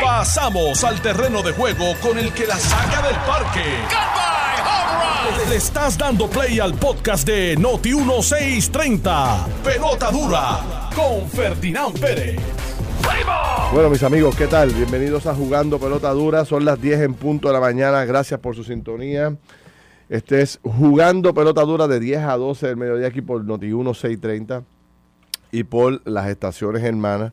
Pasamos al terreno de juego con el que la saca del parque. Le estás dando play al podcast de Noti 1630. Pelota dura con Ferdinand Pérez. Bueno, mis amigos, ¿qué tal? Bienvenidos a Jugando Pelota Dura. Son las 10 en punto de la mañana. Gracias por su sintonía. Este es Jugando Pelota Dura de 10 a 12 del mediodía aquí por Noti 1630 y por las estaciones hermanas,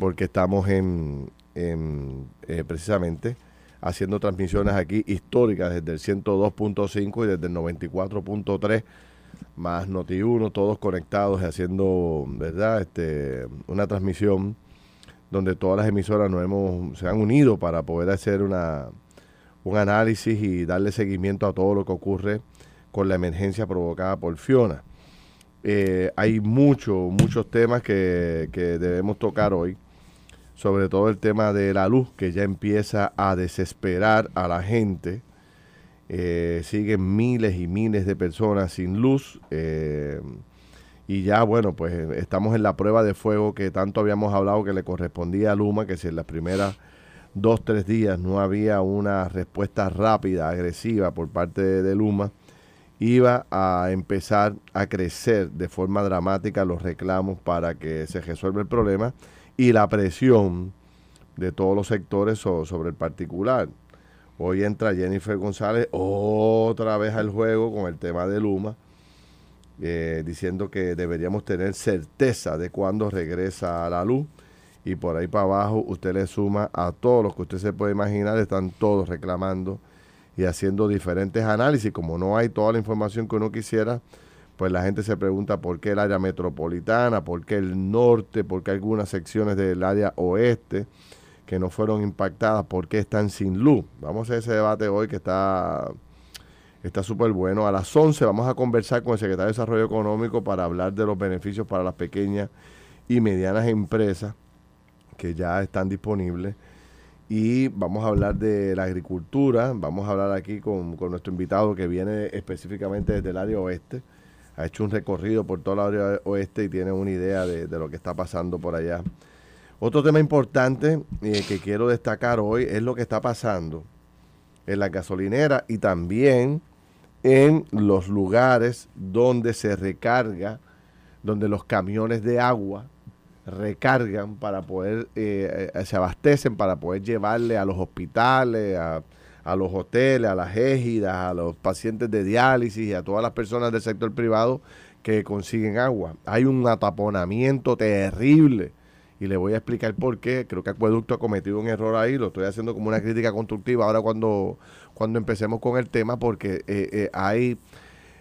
porque estamos en, eh, precisamente haciendo transmisiones aquí históricas desde el 102.5 y desde el 94.3 más Noti 1, todos conectados y haciendo, ¿verdad? Este, una transmisión donde todas las emisoras nos hemos, se han unido para poder hacer una, un análisis y darle seguimiento a todo lo que ocurre con la emergencia provocada por Fiona. Eh, hay muchos, muchos temas que, que debemos tocar hoy, sobre todo el tema de la luz, que ya empieza a desesperar a la gente. Eh, siguen miles y miles de personas sin luz. Eh, y ya, bueno, pues estamos en la prueba de fuego que tanto habíamos hablado que le correspondía a Luma, que si en las primeras dos, tres días no había una respuesta rápida, agresiva por parte de, Luma, iba a empezar a crecer de forma dramática los reclamos para que se resuelva el problema y la presión de todos los sectores sobre el particular. Hoy entra Jennifer González otra vez al juego con el tema de Luma, eh, diciendo que deberíamos tener certeza de cuándo regresa a la luz y por ahí para abajo usted le suma a todos los que usted se puede imaginar, están todos reclamando y haciendo diferentes análisis. Como no hay toda la información que uno quisiera, pues la gente se pregunta por qué el área metropolitana, por qué el norte, por qué algunas secciones del área oeste que no fueron impactadas, por qué están sin luz. Vamos a ese debate hoy que está está súper bueno. A las 11 vamos a conversar con el secretario de Desarrollo Económico para hablar de los beneficios para las pequeñas y medianas empresas que ya están disponibles. Y vamos a hablar de la agricultura. Vamos a hablar aquí con, nuestro invitado que viene específicamente desde el área oeste. Ha hecho un recorrido por toda la área oeste y tiene una idea de, lo que está pasando por allá. Otro tema importante eh, que quiero destacar hoy es lo que está pasando en la gasolinera y también en los lugares donde se recarga, donde los camiones de agua recargan para poder, eh, eh, se abastecen para poder llevarle a los hospitales, a, los hoteles, a las égidas, a los pacientes de diálisis y a todas las personas del sector privado que consiguen agua. Hay un ataponamiento terrible y le voy a explicar por qué. Creo que Acueducto ha cometido un error ahí, lo estoy haciendo como una crítica constructiva ahora cuando, cuando empecemos con el tema porque eh, hay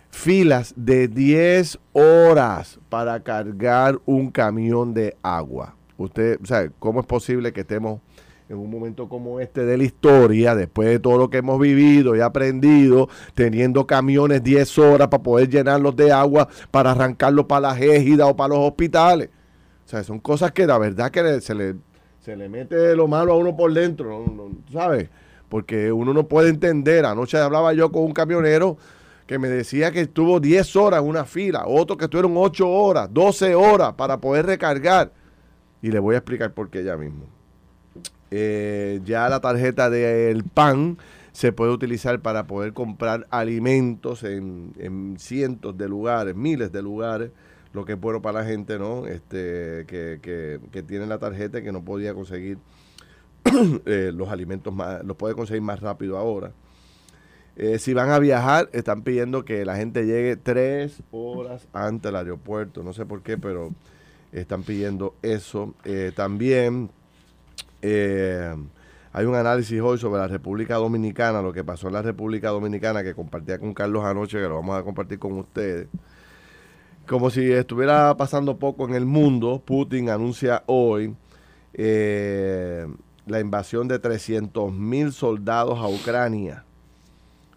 filas de 10 horas para cargar un camión de agua. Usted, o sea, ¿cómo es posible que estemos en un momento como este de la historia, después de todo lo que hemos vivido y aprendido, teniendo camiones 10 horas para poder llenarlos de agua, para arrancarlos para las égidas o para los hospitales? O sea, son cosas que la verdad que se, le, se le mete lo malo a uno por dentro, ¿sabes? Porque uno no puede entender. Anoche hablaba yo con un camionero que me decía que estuvo 10 horas en una fila, otro que estuvieron 8 horas, 12 horas para poder recargar. Y le voy a explicar por qué ya mismo. Eh, ya la tarjeta del PAN se puede utilizar para poder comprar alimentos en, cientos de lugares, miles de lugares, lo que es bueno para la gente, ¿no? Este, que, que, que tiene la tarjeta y que no podía conseguir eh, los alimentos más, los puede conseguir más rápido ahora. Eh, si van a viajar, están pidiendo que la gente llegue tres horas antes del aeropuerto. No sé por qué, pero están pidiendo eso. Eh, también eh, hay un análisis hoy sobre la República Dominicana, lo que pasó en la República Dominicana, que compartía con Carlos anoche, que lo vamos a compartir con ustedes. Como si estuviera pasando poco en el mundo, Putin anuncia hoy la invasión de 300 mil soldados a Ucrania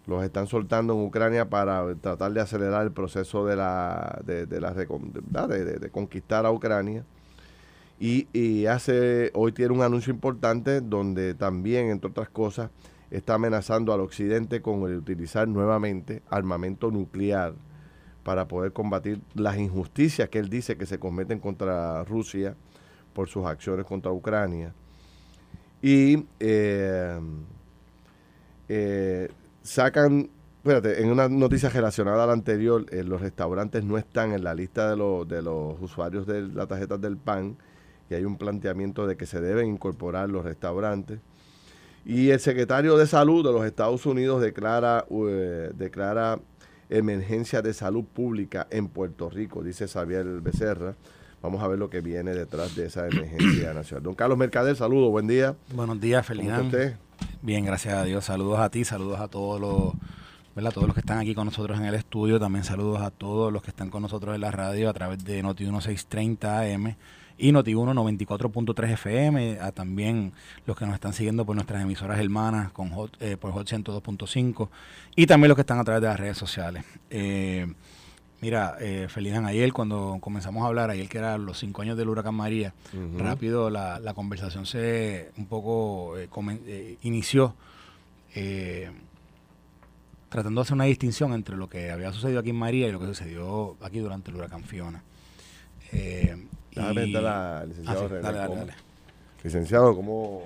los están soltando en Ucrania para tratar de acelerar el proceso de la de, de, de, conquistar a Ucrania. Y, hace hoy tiene un anuncio importante donde también, entre otras cosas, está amenazando al occidente con el utilizar nuevamente armamento nuclear para poder combatir las injusticias que él dice que se cometen contra Rusia por sus acciones contra Ucrania. Y eh, eh, sacan, espérate, en una noticia relacionada a la anterior, eh, los restaurantes no están en la lista de, los de los usuarios de las tarjetas del PAN y hay un planteamiento de que se deben incorporar los restaurantes. Y el secretario de Salud de los Estados Unidos declara, declara emergencia de salud pública en Puerto Rico, dice Xavier Becerra. Vamos a ver lo que viene detrás de esa emergencia nacional. Don Carlos Mercader, saludos, buen día. Buenos días, Ferdinand. Bien, gracias a Dios. Saludos a ti, saludos a todos los, ¿verdad? todos los que están aquí con nosotros en el estudio. También saludos a todos los que están con nosotros en la radio a través de Noti 1630 AM y Noti1 94.3 FM, a también los que nos están siguiendo por nuestras emisoras hermanas con Hot, eh, por Hot 102.5 y también los que están a través de las redes sociales. Eh, mira, eh, ayer cuando comenzamos a hablar, ayer que eran los cinco años del huracán María, rápido la, la, conversación se un poco eh, inició tratando de hacer una distinción entre lo que había sucedido aquí en María y lo que sucedió aquí durante el huracán Fiona. Eh, Déjame y... la licenciado ah, dale, dale, dale. Licenciado, ¿cómo,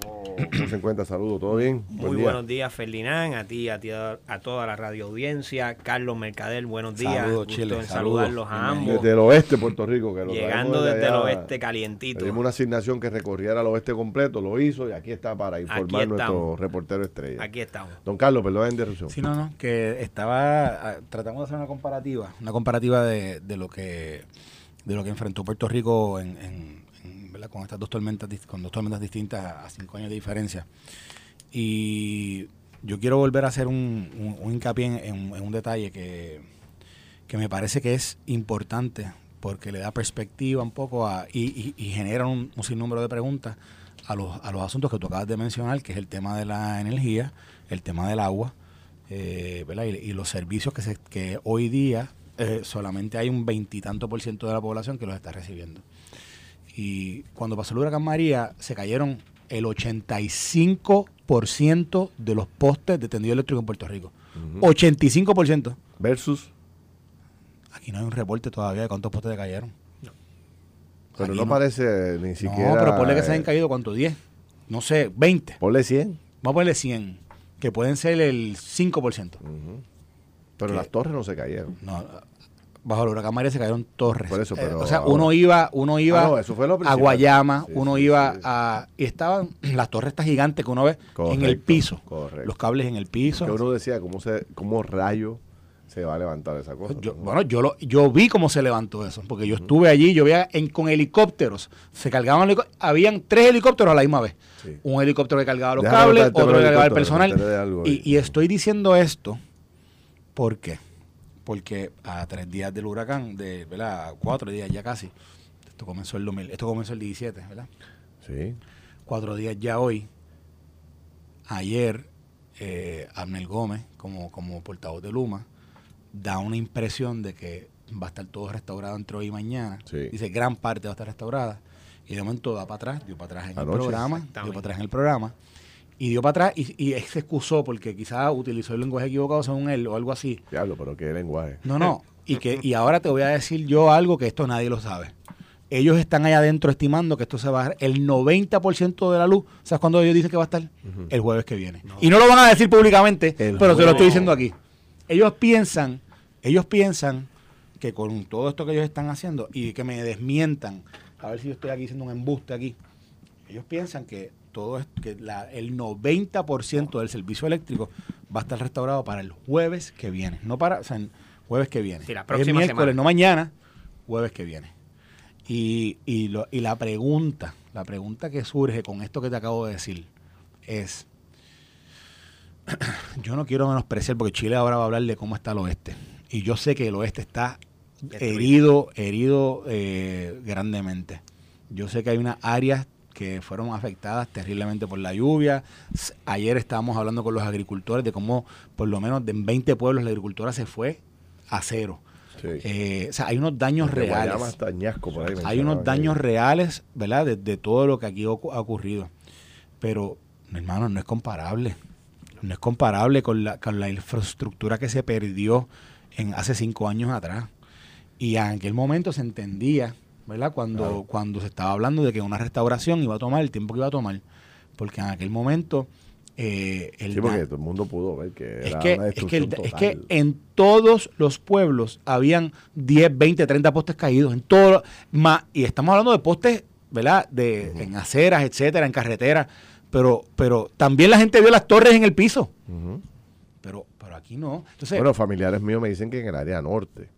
cómo, cómo se encuentra? Saludos, ¿todo bien? Muy buenos días, Ferdinand, a ti, a ti, a, toda la radio audiencia. Carlos Mercader, buenos días. Saludos, Chile. En saludarlos a ambos. Desde el oeste Puerto Rico. Que lo Llegando desde, el oeste calientito. Tuvimos una asignación que recorriera el oeste completo, lo hizo y aquí está para informar nuestro reportero estrella. Aquí estamos. Don Carlos, perdón la interrupción. Sí, no, no, que estaba, ah, tratamos de hacer una comparativa, una comparativa de, de lo que de lo que enfrentó Puerto Rico en, con estas dos tormentas, con dos tormentas distintas a, cinco años de diferencia. Y yo quiero volver a hacer un, hincapié en, un detalle que, me parece que es importante porque le da perspectiva un poco a, y, genera un, sinnúmero de preguntas a los, a los asuntos que tú acabas de mencionar, que es el tema de la energía, el tema del agua, eh, y, y, los servicios que, se, que hoy día eh, solamente hay un veintitanto por ciento de la población que los está recibiendo. Y cuando pasó el huracán María, se cayeron el 85% de los postes de tendido eléctrico en Puerto Rico. 85%. Versus. Aquí no hay un reporte todavía de cuántos postes cayeron. Pero no, parece ni siquiera. No, pero ponle que se hayan caído, ¿cuánto? 10. No sé, 20. Ponle 100. Vamos a ponerle 100, que pueden ser el 5%. Pero las torres no se cayeron. No, bajo el huracán María se cayeron torres. Por eso, pero, o sea, uno iba, uno iba ah, a Guayama, uno iba a... Y estaban las torres estas gigantes que uno ve en el piso. Correcto. Los cables en el piso. Que uno decía, ¿cómo, se, cómo rayo se va a levantar esa cosa? Bueno, yo lo, yo vi cómo se levantó eso, porque yo estuve allí, yo veía en, con helicópteros, se cargaban, habían tres helicópteros a la misma vez. Un helicóptero que cargaba los cables, otro que cargaba el personal. Y, y estoy diciendo esto porque porque a tres días del huracán, de, ¿verdad? Cuatro días ya casi. Esto comenzó el 2000, esto comenzó el 17, ¿verdad? Sí. Cuatro días ya hoy. Ayer, eh, Abner Gómez, como, como portavoz de Luma, da una impresión de que va a estar todo restaurado entre hoy y mañana. Dice, gran parte va a estar restaurada. Y de momento va para atrás, dio para atrás en el programa, dio para atrás en el programa y dio para atrás y, y se excusó porque quizás utilizó el lenguaje equivocado según él o algo así. Diablo, pero qué lenguaje. No, no. Y, que, y ahora te voy a decir yo algo que esto nadie lo sabe. Ellos están allá adentro estimando que esto se va a dar el 90% de la luz. ¿Sabes cuándo ellos dicen que va a estar? El jueves que viene. Y no lo van a decir públicamente, pero te lo estoy diciendo aquí. Ellos piensan, ellos piensan que con todo esto que ellos están haciendo y que me desmientan, a ver si yo estoy aquí haciendo un embuste aquí, ellos piensan que todo que la, el 90% del servicio eléctrico va a estar restaurado para el jueves que viene. No para, o sea, jueves que viene. Sí, la próxima miércoles, no mañana, jueves que viene. Y, y, lo, y la pregunta, la pregunta que surge con esto que te acabo de decir es, yo no quiero menospreciar porque Chile ahora va a hablar de cómo está el oeste. Y yo sé que el oeste está herido, herido eh, grandemente. Yo sé que hay unas áreas que fueron afectadas terriblemente por la lluvia. Ayer estábamos hablando con los agricultores de cómo por lo menos en 20 pueblos la agricultura se fue a cero. Eh, o sea, hay unos daños reales. hay unos daños reales, ¿verdad? De, todo lo que aquí ha ocurrido. Pero, hermano, no es comparable. No es comparable con la, con la infraestructura que se perdió en hace cinco años atrás. Y en aquel momento se entendía ¿verdad? Cuando, cuando se estaba hablando de que una restauración iba a tomar el tiempo que iba a tomar. porque en aquel momento eh, el sí, porque todo el mundo pudo ver que era es que, una es que, es que en todos los pueblos habían 10, 20, 30 postes caídos, en todo, más, y estamos hablando de postes, ¿verdad? De, En aceras, etcétera, en carreteras, pero, pero también la gente vio las torres en el piso. Pero, pero aquí no. Entonces, bueno, familiares míos me dicen que en el área norte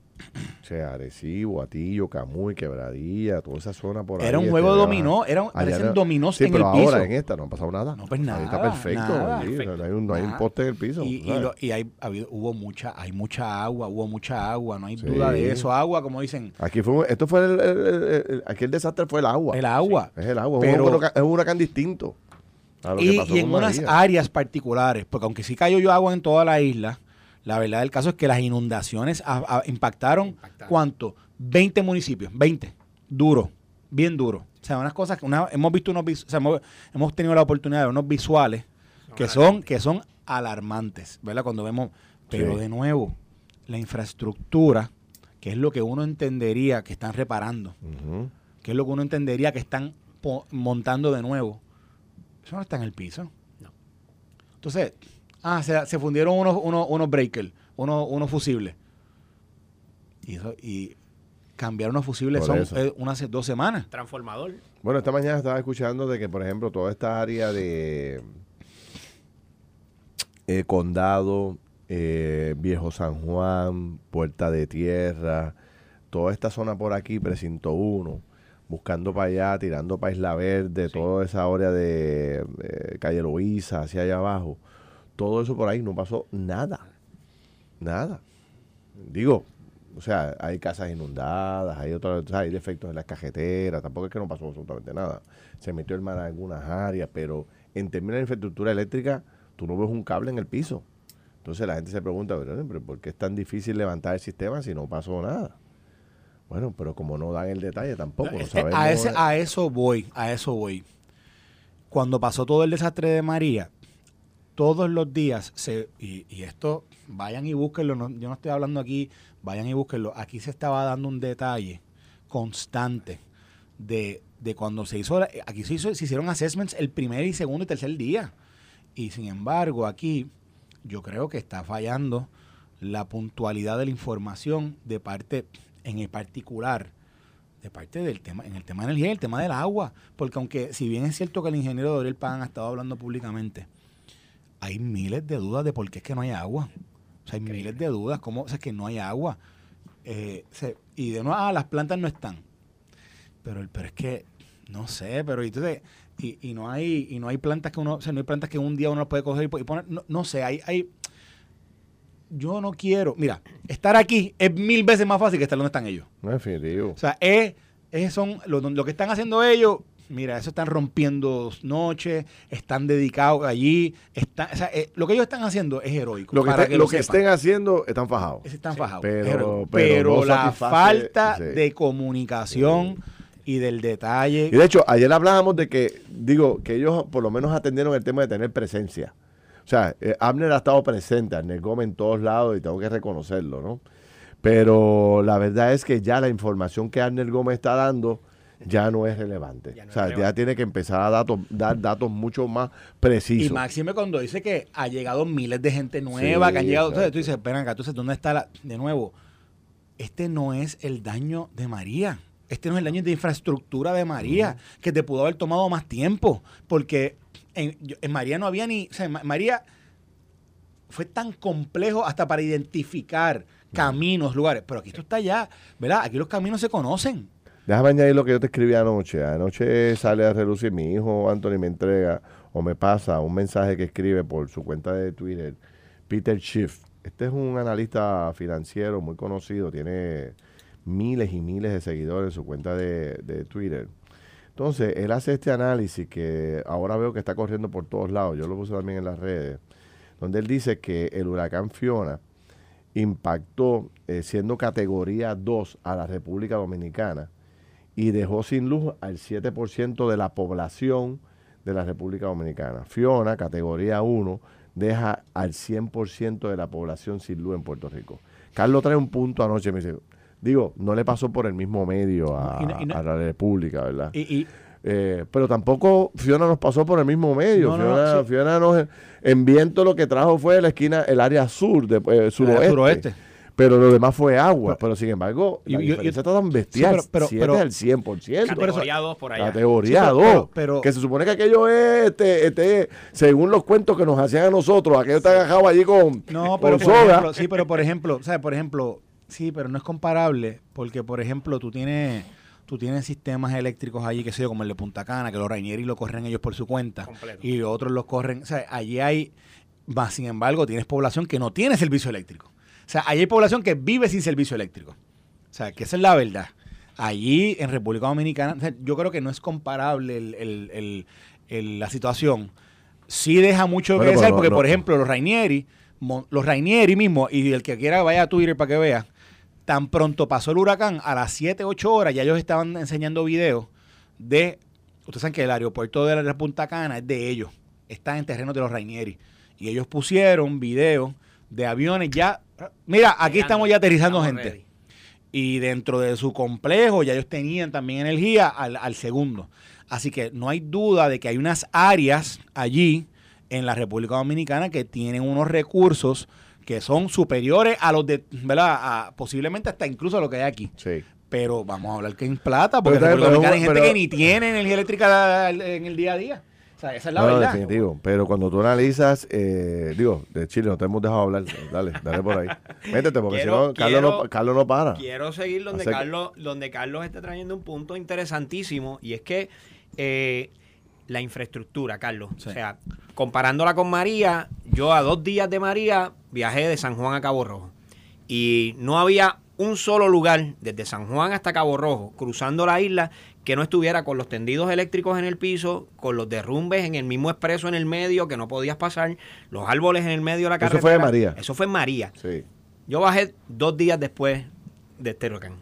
o sea, Arecibo, Atillo, Camuy, Quebradilla, toda esa zona por ahí. Era un juego de este, dominó, era, parecen dominós sí, en pero ahora en esta no ha pasado nada. No, pues nada. Ahí está perfecto. no, hay un, no hay un poste en el piso. Y, y, hay, habido, hubo mucha, hay mucha agua, hubo mucha agua, no hay duda de eso. Agua, como dicen. Aquí fue, esto fue el, el, aquí el desastre fue el agua. El agua. es el agua, es, un huracán, distinto. y, y en unas áreas particulares, porque aunque sí cayó yo agua en toda la isla, la verdad del caso es que las inundaciones impactaron, ¿cuánto? 20 municipios, 20. Duro, bien duro. O sea, unas cosas que hemos visto unos o sea, hemos, tenido la oportunidad de ver unos visuales que son, que son alarmantes, ¿verdad? Cuando vemos, pero de nuevo, la infraestructura, que es lo que uno entendería que están reparando, que es lo que uno entendería que están montando de nuevo, eso no está en el piso. No. Entonces, Ah, se, fundieron unos, unos, unos breakers, unos, unos fusibles. Y, eso, y cambiar unos fusibles son eh, unas dos semanas. Transformador. Bueno, esta mañana estaba escuchando de que, por ejemplo, toda esta área de eh, Condado, eh, Viejo San Juan, Puerta de Tierra, toda esta zona por aquí, Precinto 1, buscando para allá, tirando para Isla Verde, toda esa área de Calle Loíza, hacia allá abajo todo eso por ahí no pasó nada. Nada. Digo, o sea, hay casas inundadas, hay otros, hay defectos en las cajeteras, tampoco es que no pasó absolutamente nada. Se metió el mar en algunas áreas, pero en términos de infraestructura eléctrica, tú no ves un cable en el piso. Entonces la gente se pregunta, pero ¿por qué es tan difícil levantar el sistema si no pasó nada? Bueno, pero como no dan el detalle tampoco, no sabemos. A, ese, a eso voy, a eso voy. Cuando pasó todo el desastre de María, todos los días, se, y, esto, vayan y búsquenlo, yo no estoy hablando aquí, vayan y búsquenlo, aquí se estaba dando un detalle constante de, de cuando se hizo, aquí se, hizo, se hicieron assessments el primer y segundo y tercer día. Y sin embargo, aquí yo creo que está fallando la puntualidad de la información de parte, en el particular, de parte del tema, en el tema de energía y el tema del agua. Porque aunque, si bien es cierto que el ingeniero Doriel Pan ha estado hablando públicamente, hay miles de dudas de por qué es que no hay agua. O sea, hay miles de dudas, cómo o sea, es que no hay agua. Eh, y de nuevo, ah, las plantas no están. Pero, pero es que, no sé, pero y, y, no hay y no hay plantas que uno, o sea, no hay plantas que un día uno puede coger y, poner, no, sé, hay, hay, yo no quiero, mira, estar aquí es mil veces más fácil que estar donde están ellos. No es definitivo. O sea, es, son, lo, lo que están haciendo ellos Mira, eso están rompiendo noches, están dedicados allí. Está, o sea, eh, lo que ellos están haciendo es heroico. Lo que, lo, que estén haciendo están fajados. Están fajados. Pero, pero, la falta de comunicación y del detalle. Y de hecho, ayer hablábamos de que, digo, que ellos por lo menos atendieron el tema de tener presencia. O sea, eh, Abner ha estado presente, Abner Gómez en todos lados y tengo que reconocerlo, ¿no? Pero la verdad es que ya la información que Abner Gómez está dando ya no es relevante. o sea, ya tiene que empezar a dar datos mucho más precisos. Y Máxime cuando dice que ha llegado miles de gente nueva, que han llegado, entonces tú dices, espera acá, entonces, ¿dónde está la, de nuevo? Este no es el daño de María. Este no es el daño de infraestructura de María, que te pudo haber tomado más tiempo, porque en, en María no había ni, o sea, María fue tan complejo hasta para identificar caminos, lugares, pero aquí esto está ya, ¿verdad? Aquí los caminos se conocen. Déjame añadir lo que yo te escribí anoche. Anoche sale a relucir mi hijo Anthony me entrega o me pasa un mensaje que escribe por su cuenta de Twitter, Peter Schiff. Este es un analista financiero muy conocido, tiene miles y miles de seguidores en su cuenta de, de Twitter. Entonces, él hace este análisis que ahora veo que está corriendo por todos lados, yo lo puse también en las redes, donde él dice que el huracán Fiona impactó eh, siendo categoría 2 a la República Dominicana y dejó sin luz al 7% de la población de la República Dominicana. Fiona, categoría 1, deja al 100% de la población sin luz en Puerto Rico. Carlos trae un punto anoche, me dice, digo, no le pasó por el mismo medio a, la República, ¿verdad? Eh, pero tampoco Fiona nos pasó por el mismo medio. No, no, Fiona, sí. Fiona nos, en viento lo que trajo fue la esquina, el área sur, de, eh, suroeste. suroeste. Pero lo demás fue agua. Pero, sin embargo, Y- la está tan bestial. Sí, pero- pero- siete pero- al 100%. Categoría 2 por allá. Categoría Sí, pero- 2. pero- pero- que se supone que aquello es, este, este, según los cuentos que nos hacían a nosotros, aquello está agajado allí con, No, con pero por soga. ejemplo, sí, pero por ejemplo, ¿sabes? Por ejemplo, sí, pero no es comparable porque, por ejemplo, tú tienes, tú tienes sistemas eléctricos allí, que sé yo, como el de Punta Cana, que los Rainieri lo corren ellos por su cuenta Completo. y otros los corren, o sea, allí hay, más sin embargo, tienes población que no tiene servicio eléctrico. O sea, allí hay población que vive sin servicio eléctrico. O sea, que esa es la verdad. Allí en República Dominicana, o sea, yo creo que no es comparable el- el- el- la situación. Sí deja mucho que desear, porque, no. por ejemplo, los Rainieri, los Rainieri mismo, y el que quiera vaya a Twitter para que vea, tan pronto pasó el huracán, a las 7, 8 horas ya ellos estaban enseñando videos de, ustedes saben que el aeropuerto de la Punta Cana es de ellos, está en terreno de los Rainieri, y ellos pusieron videos de aviones ya, mira, aquí estamos ya aterrizando Estamos gente. ready. Y dentro de su complejo ya ellos tenían también energía al, al segundo. Así que no hay duda de que hay unas áreas allí en la República Dominicana que tienen unos recursos que son superiores a los de, ¿verdad? A- posiblemente hasta incluso a lo que hay aquí. Sí. Pero vamos a hablar que en plata, porque Pero en República Dominicana hay gente pero- que ni tiene energía eléctrica en el día a día. Sea, esa es la No, no, verdad. definitivo. Pero cuando tú analizas, eh, digo, de Chile no te hemos dejado hablar. Dale, dale por ahí. Métete, porque Quiero- si no, Carlos, no, Carlos para. Quiero seguir donde Así que- Carlos, donde Carlos está trayendo un punto interesantísimo y es que eh, la infraestructura, Carlos. Sí. O sea, comparándola con María, yo a dos días de María viajé de San Juan a Cabo Rojo y no había un solo lugar desde San Juan hasta Cabo Rojo, cruzando la isla, que no estuviera con los tendidos eléctricos en el piso, con los derrumbes en el mismo expreso en el medio que no podías pasar, los árboles en el medio de la Eso carretera. fue de María. Eso fue en María. Sí. Yo bajé dos días después de este huracán.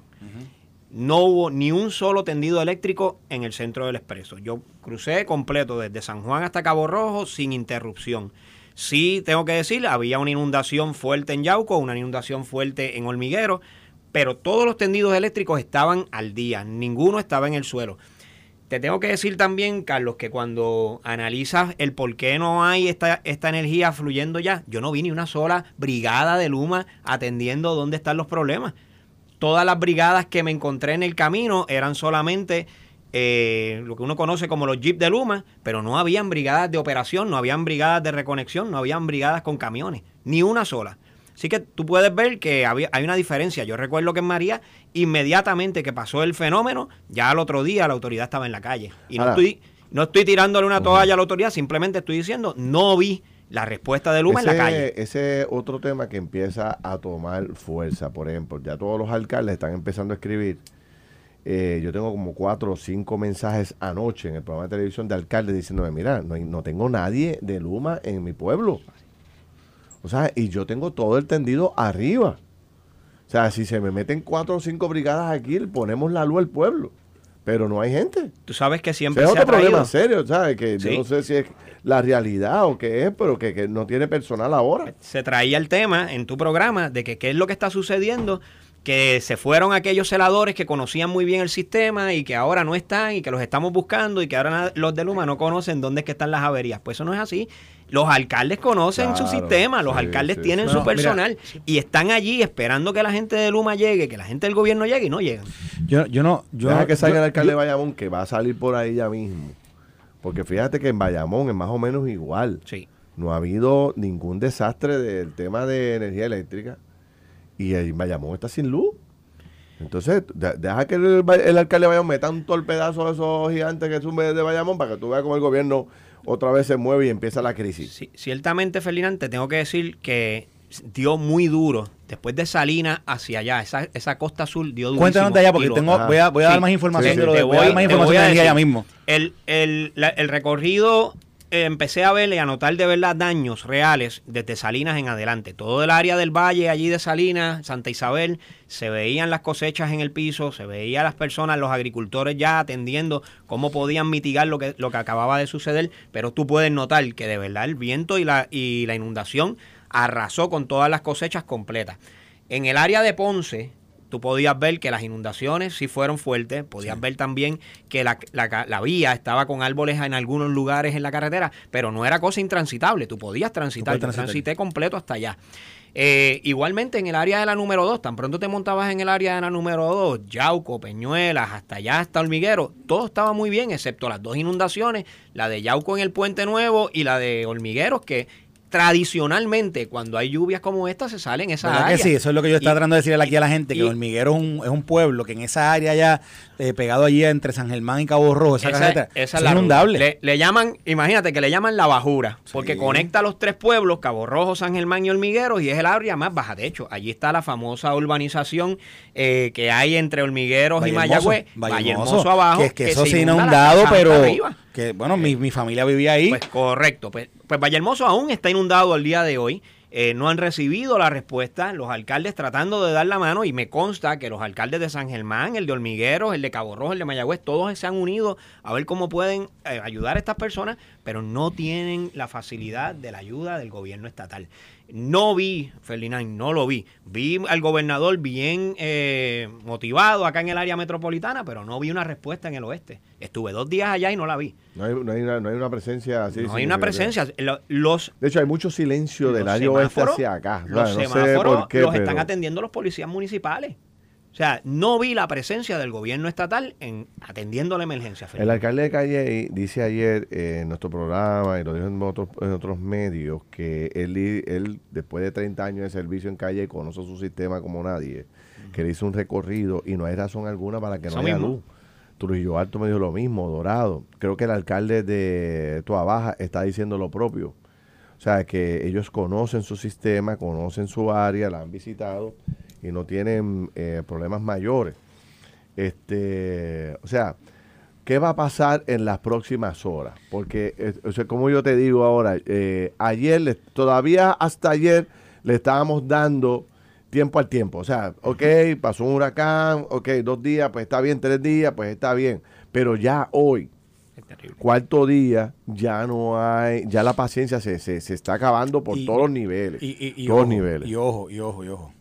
No hubo ni un solo tendido eléctrico en el centro del expreso. Yo crucé completo desde San Juan hasta Cabo Rojo sin interrupción. Sí, tengo que decir, había una inundación fuerte en Yauco, una inundación fuerte en Hormiguero, pero todos los tendidos eléctricos estaban al día, ninguno estaba en el suelo. Te tengo que decir también, Carlos, que cuando analizas el por qué no hay esta, esta energía fluyendo ya, yo no vi ni una sola brigada de Luma atendiendo dónde están los problemas. Todas las brigadas que me encontré en el camino eran solamente eh, lo que uno conoce como los jeeps de Luma, pero no habían brigadas de operación, no habían brigadas de reconexión, no habían brigadas con camiones, ni una sola. Así que tú puedes ver que había, hay una diferencia. Yo recuerdo que en María, inmediatamente que pasó el fenómeno, ya al otro día la autoridad estaba en la calle. Y no estoy, no estoy tirándole una toalla a la autoridad, simplemente estoy diciendo, no vi la respuesta de Luma en la calle. Ese, otro tema que empieza a tomar fuerza, por ejemplo, ya todos los alcaldes están empezando a escribir. Eh, yo tengo como cuatro o cinco mensajes anoche en el programa de televisión de alcaldes diciéndome, mira, no, no tengo nadie de Luma en mi pueblo. O sea, y yo tengo todo el tendido arriba. O sea, si se me meten cuatro o cinco brigadas aquí, le ponemos la luz al pueblo. Pero no hay gente. Tú sabes que siempre es se ha otro problema serio, ¿sabes? Que Sí. yo no sé si es la realidad o qué es, pero que, que no tiene personal ahora. se traía el tema en tu programa de que qué es lo que está sucediendo, que se fueron aquellos celadores que conocían muy bien el sistema y que ahora no están y que los estamos buscando y que ahora los de Luma no conocen dónde es que están las averías. Pues eso no es así. Los alcaldes conocen su sistema, los sí, alcaldes sí, tienen sí. su No, mira, personal y están allí esperando que la gente de Luma llegue, que la gente del gobierno llegue y no llegan. Yo, yo no, yo Deja que salga yo- el alcalde yo- de Bayamón, que va a salir por ahí ya mismo. Porque fíjate que en Bayamón es más o menos igual. Sí. No ha habido ningún desastre del tema de energía eléctrica. Y en Bayamón está sin luz. Entonces, de- deja que el, el alcalde de Bayamón meta un torpedazo de esos gigantes que sume de Bayamón para que tú veas cómo el gobierno otra vez se mueve y empieza la crisis. Sí, ciertamente, Ferdinand, te tengo que decir que dio muy duro. Después de Salinas hacia allá, esa, esa costa azul dio duro. Cuéntanos de allá porque tengo, voy a, voy a dar más información sí, de lo sí. de, Te voy, a dar más información de a energía decir, ya mismo. El, el, la- el recorrido empecé a ver y a notar de verdad daños reales desde Salinas en adelante. Todo el área del valle allí de Salinas, Santa Isabel, se veían las cosechas en el piso, se veían las personas, los agricultores ya atendiendo cómo podían mitigar lo que, lo que acababa de suceder, pero tú puedes notar que de verdad el viento y la, y la inundación arrasó con todas las cosechas completas. En el área de Ponce, tú podías ver que las inundaciones sí fueron fuertes, podías ver también que la, la, la, vía estaba con árboles en algunos lugares en la carretera, pero no era cosa intransitable, tú podías transitar, yo transité completo hasta allá. Eh, igualmente en el área de la número 2, tan pronto te montabas en el área de la número 2, Yauco, Peñuelas, hasta allá, hasta Hormiguero, todo estaba muy bien, excepto las dos inundaciones, la de Yauco en el Puente Nuevo y la de Hormigueros, que tradicionalmente cuando hay lluvias como esta se salen esas áreas. Que sí, eso es lo que yo estaba tratando de decirle aquí a la gente, que Hormiguero es un, es un, pueblo que en esa área ya eh, pegado allí entre San Germán y Cabo Rojo, esa, esa, es inundable. Le, llaman, imagínate que le llaman la bajura, porque conecta los tres pueblos, Cabo Rojo, San Germán y Hormiguero, y es el área más baja. De hecho, allí está la famosa urbanización eh, que hay entre Hormigueros y Mayagüez, Valle, Hermoso, abajo. Que, que, eso se inundado, pero que bueno, mi, mi, familia vivía ahí. Pues correcto, pues, pues Valle Hermoso aún está inundado al día de hoy. Eh, no han recibido la respuesta, los alcaldes tratando de dar la mano y me consta que los alcaldes de San Germán, el de Hormigueros, el de Cabo Rojo, el de Mayagüez, todos se han unido a ver cómo pueden eh, ayudar a estas personas, pero no tienen la facilidad de la ayuda del gobierno estatal. No vi, Ferdinand, no lo vi. Vi al gobernador bien eh, motivado acá en el área metropolitana, pero no vi una respuesta en el oeste. Estuve dos días allá y no la vi. No hay, no hay, una, no hay una, presencia así. No hay una presencia. Los, de hecho, hay mucho silencio del área oeste hacia acá. Los semáforos los están atendiendo los policías municipales. O sea, no vi la presencia del gobierno estatal en atendiendo la emergencia. El alcalde de Calle dice ayer en nuestro programa y lo dijo en otros, en otros medios que él, él, después de 30 años de servicio en Calle, conoce su sistema como nadie, que le hizo un recorrido y no hay razón alguna para que no haya luz. Trujillo Alto me dijo lo mismo, Dorado. Creo que el alcalde de Tua Baja está diciendo lo propio. O sea, que ellos conocen su sistema, conocen su área, la han visitado y no tienen eh, problemas mayores. Este, o sea, ¿qué va a pasar en las próximas horas? Porque, eh, como yo te digo ahora, eh, ayer, todavía hasta ayer, le estábamos dando tiempo al tiempo. O sea, ok, pasó un huracán, ok, dos días, pues está bien, tres días, pues está bien. Pero ya hoy, cuarto día, ya no hay, ya la paciencia se, se, se está acabando por todos los niveles. Y, todos niveles. Y ojo, y ojo, y ojo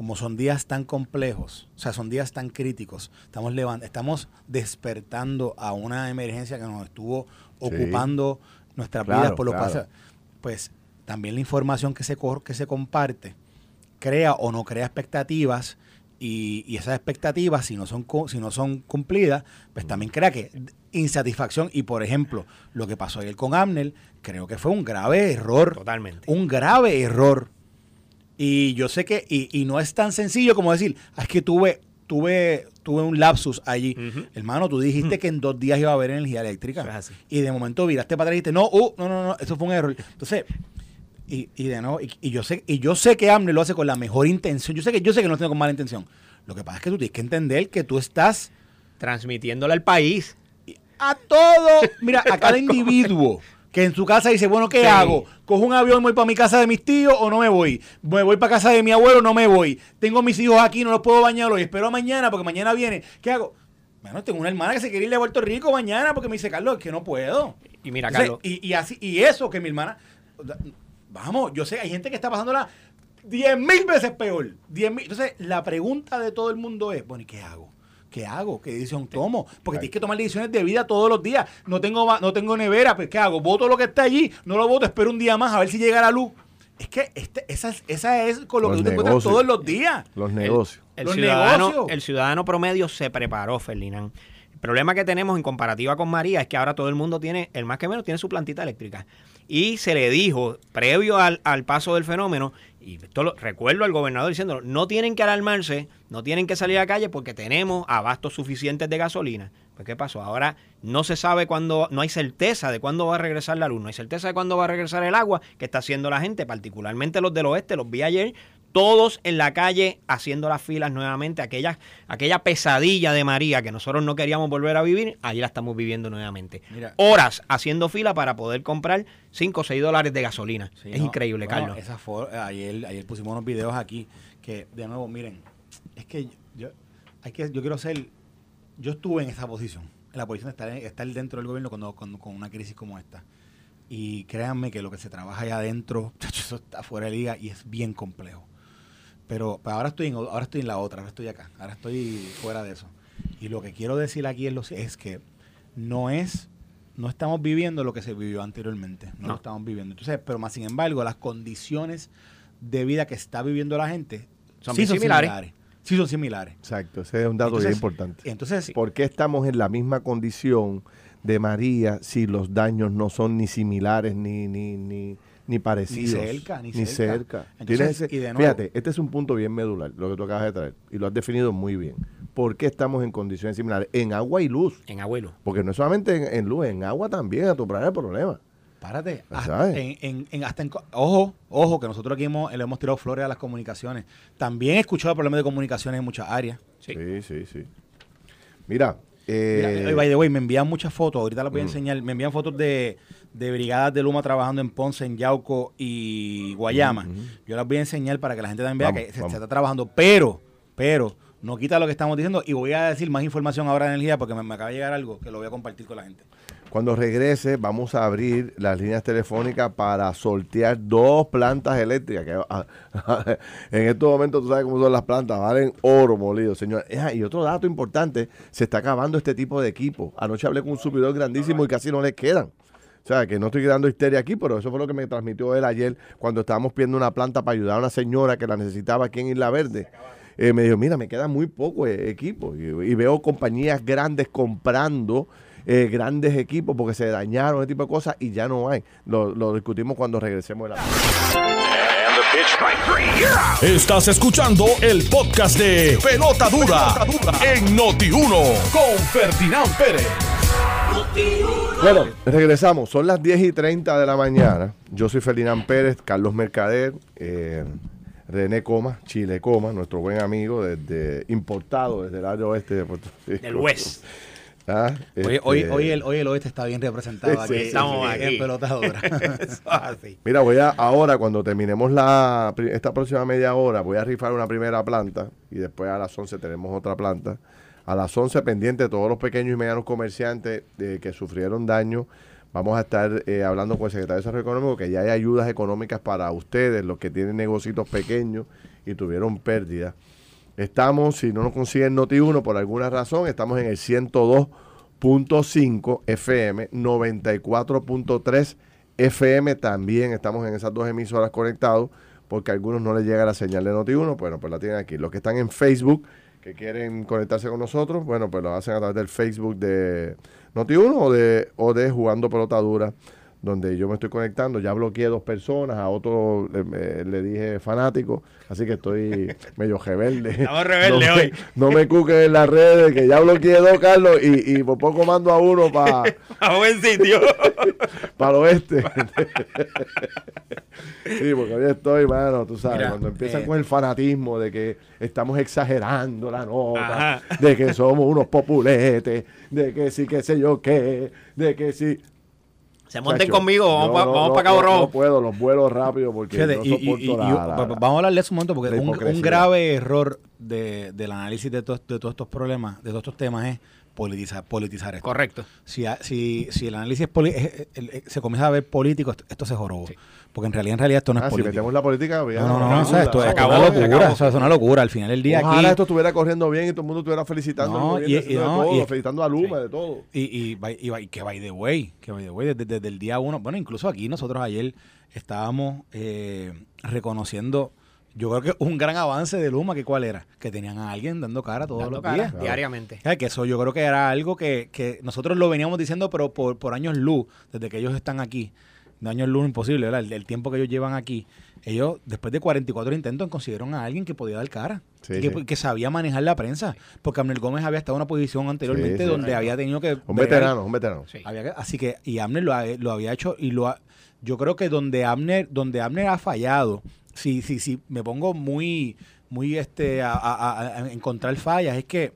como son días tan complejos, o sea, son días tan críticos, estamos, estamos despertando a una emergencia que nos estuvo ocupando nuestras vidas por lo que pues también la información que se, que se comparte crea o no crea expectativas y, esas expectativas, si no son, si no son cumplidas, pues también crea que insatisfacción. Y por ejemplo, lo que pasó ayer con Amnel, creo que fue un grave error. Totalmente. Un grave error y yo sé que, y, no es tan sencillo como decir, ah, es que tuve, tuve, tuve un lapsus allí. Hermano, tú dijiste que en dos días iba a haber energía eléctrica. y de momento viraste para atrás y dijiste, no, uh, no, no, no, eso fue un error. Entonces, y, y de nuevo, y, yo sé, y yo sé que AMNE lo hace con la mejor intención. Yo sé que, yo sé que no lo tiene con mala intención. Lo que pasa es que tú tienes que entender que tú estás transmitiéndole al país. A todo, mira, a cada individuo que en su casa dice, bueno, ¿qué hago? ¿Cojo un avión y voy para mi casa de mis tíos o no me voy? ¿Me voy para casa de mi abuelo o no me voy? Tengo mis hijos aquí, no los puedo bañar hoy, espero mañana porque mañana viene. ¿Qué hago? Bueno, tengo una hermana que se quiere ir a Puerto Rico mañana porque me dice, Carlos, es que no puedo. Y mira, Carlos. Y, así, y eso que mi hermana. Vamos, yo sé, hay gente que está pasándola diez mil veces peor. Diez mil. Entonces, la pregunta de todo el mundo es, bueno, ¿y qué hago? ¿Qué hago? ¿Qué decisión tomo? Porque tienes que tomar decisiones de vida todos los días. No tengo, no tengo nevera, pues ¿qué hago? Voto lo que está allí, no lo voto, espero un día más a ver si llega la luz. Es que este, esa, es, esa es con lo que tú te encuentras todos los días. Los negocios. El, ciudadano, el ciudadano promedio se preparó, Ferdinand. El problema que tenemos en comparativa con María es que ahora todo el mundo tiene, el más que menos, tiene su plantita eléctrica. Y se le dijo, previo al, al paso del fenómeno, y esto lo, recuerdo al gobernador diciéndolo, no tienen que alarmarse, no tienen que salir a la calle porque tenemos abastos suficientes de gasolina. Pues ¿qué pasó? Ahora no se sabe cuándo, no hay certeza de cuándo va a regresar la luz, no hay certeza de cuándo va a regresar el agua que está haciendo la gente, particularmente los del oeste, los vi ayer, todos en la calle haciendo las filas nuevamente, aquella, aquella pesadilla de María que nosotros no queríamos volver a vivir, allí la estamos viviendo nuevamente. Horas haciendo fila para poder comprar 5 o 6 dólares de gasolina. es increíble, Carlos. Esa ayer, ayer pusimos unos videos aquí que, de nuevo, miren, es que yo, hay que, yo quiero ser, yo estuve en esa posición, en la posición de estar, estar dentro del gobierno cuando, con una crisis como esta. Y créanme que lo que se trabaja allá adentro, eso está fuera de liga y es bien complejo pero, pero ahora estoy en, ahora estoy en la otra, ahora estoy acá, ahora estoy fuera de eso. Y lo que quiero decir aquí es, lo, es que no es, no estamos viviendo lo que se vivió anteriormente, no, No. lo estamos viviendo. Entonces, pero más sin embargo, las condiciones de vida que está viviendo la gente Son sí bien son similares. similares. Sí son similares. Exacto, ese es un dato Entonces- bien importante. Entonces, ¿Por qué estamos en la misma condición de María si los daños no son ni similares ni, ni, ni, ni parecidos? cerca, ni Ni cerca. cerca. Entonces, Tienes ese- y de nuevo- fíjate, este es un punto bien medular, lo que tú acabas de traer, y lo has definido muy bien. ¿Por qué estamos en condiciones similares? En agua y luz. En abuelo. Porque no es solamente en, en luz, en agua también a tu el problema. Párate. Hasta ¿sabes? en, en- en- hasta en co- ojo, ojo, que nosotros aquí hemos, le hemos tirado flores a las comunicaciones. También he escuchado problemas de comunicaciones en muchas áreas. Sí. Sí, sí, sí. Mira, Mira, eh, eh, by the way, me envían muchas fotos, ahorita las voy a Mm. enseñar. Me envían fotos de, de brigadas de Luma trabajando en Ponce, en Yauco y Guayama. Yo las voy a enseñar para que la gente también vea que se, está trabajando. Pero, pero, no quita lo que estamos diciendo y voy a decir más información ahora de energía porque me, me acaba de llegar algo que lo voy a compartir con la gente. Cuando regrese, vamos a abrir las líneas telefónicas para sortear dos plantas eléctricas. Que, ah, en estos momentos, tú sabes cómo son las plantas, valen oro molido, señor. Ah, y otro dato importante, se está acabando este tipo de equipo. Anoche hablé con un subidor grandísimo y casi no les quedan. O sea, que no estoy dando histeria aquí, pero eso fue lo que me transmitió él ayer cuando estábamos pidiendo una planta para ayudar a una señora que la necesitaba aquí en Isla Verde. Eh, me dijo, mira, me queda muy poco eh, equipo. Y, y veo compañías grandes comprando eh, grandes equipos porque se dañaron, ese tipo de cosas, y ya no hay. Lo, lo discutimos cuando regresemos de la... Estás escuchando el podcast de Pelota Dura, en Noti1 con Ferdinand Pérez. Bueno, regresamos. Son las 10 y 30 de la mañana. Yo soy Ferdinand Pérez, Carlos Mercader, eh, René Coma, Chile Coma, nuestro buen amigo desde importado desde el área oeste de Puerto Rico. Del West. Ah, Hoy, hoy, este, hoy, el, hoy el oeste está bien representado Sí, aquí. sí, Estamos en aquí. pelotadora. Es así. Mira, voy a ahora cuando terminemos la esta próxima media hora, voy a rifar una primera planta y después a las 11 tenemos otra planta. A las 11 pendiente todos los pequeños y medianos comerciantes eh, que sufrieron daño. Vamos a estar eh, hablando con el secretario de Desarrollo Económico que ya hay ayudas económicas para ustedes, los que tienen negocios pequeños y tuvieron pérdidas. Estamos, si no nos consiguen Noti1 por alguna razón, estamos en el 102.5 FM, 94.3 FM también. Estamos en esas dos emisoras conectados porque a algunos no les llega la señal de Noti1, bueno, pues la tienen aquí. Los que están en Facebook, que quieren conectarse con nosotros, bueno, pues lo hacen a través del Facebook de Noti1 o de, o de Jugando Pelota Dura donde yo me estoy conectando. Ya bloqueé dos personas, a otro le, dije fanático, así que estoy medio rebelde. Estamos rebeldes no me, hoy. No me cuquen en las redes, que ya bloqueé dos, Carlos, y, y por poco mando a uno para A buen sitio. el oeste. sí, porque hoy estoy, mano, tú sabes, Mira, cuando empiezan eh, con el fanatismo de que estamos exagerando la nota, Ajá. de que somos unos populetes, de que sí, qué sé yo qué, de que sí. Se monten Chacho, conmigo, vamos para no- vamos no- pa Cabo Rojo. No puedo, los vuelo rápido porque Fíjate, no y- y- soporto y- la- y- la- la- vamos a hablar de eso un momento, porque un, un grave error de, del análisis de, to- de todos estos problemas, de todos estos temas, es politizar, politizar esto. Correcto. Si, a- si, si el análisis es poli- es- es- es- se comienza a ver político, esto, esto se jorobó. Porque en realidad, en realidad esto no es Ah, si político. metemos la política, no, no, no, no, esto, se esto acabó, es una locura. Eso es una locura. Al final del día Ojalá aquí. esto estuviera corriendo bien y todo el mundo estuviera felicitando No, y- gobierno, y- de no, todo, y- felicitando a Luma, de todo. Y, y, by- y by- que by the way, que by the way, desde, desde el día uno, bueno, incluso aquí nosotros ayer estábamos eh, reconociendo, yo creo que un gran avance de Luma, que cuál era, que tenían a alguien dando cara todos Dando los cara días. Claro. diariamente. Que eso yo creo que era algo que, que nosotros lo veníamos diciendo, pero por, por años luz, desde que ellos están aquí, de años luz imposible, ¿verdad? El, el tiempo que ellos llevan aquí, ellos, después de 44 intentos, consiguieron a alguien que podía dar cara. Sí, y que, sí. que sabía manejar la prensa. Porque Abner Gómez había estado en una posición anteriormente Sí, sí. donde había tenido que... Un bregar- veterano, un veterano. Sí. había que- así que, y Abner lo, ha- lo había hecho y lo ha, yo creo que donde Abner, donde Abner ha fallado, si, si, si me pongo muy, muy este, a, a- a- a encontrar fallas, es que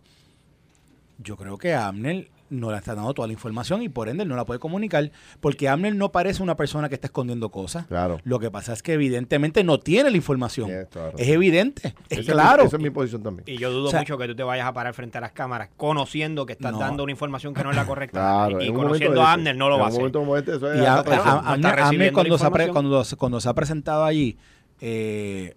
yo creo que Abner no le está dando toda la información y por ende él no la puede comunicar, porque Abner no parece una persona que está escondiendo cosas. Claro. Lo que pasa es que evidentemente no tiene la información. Es evidente, es Esa claro. mi- esa es mi posición también. Y yo dudo O sea- mucho que tú te vayas a parar frente a las cámaras conociendo que estás No. dando una información que no es la correcta. Claro, y conociendo a ese. Abner no lo va a hacer. momento como eso es Y a- a- a- se pre- cuando se ha presentado allí, eh,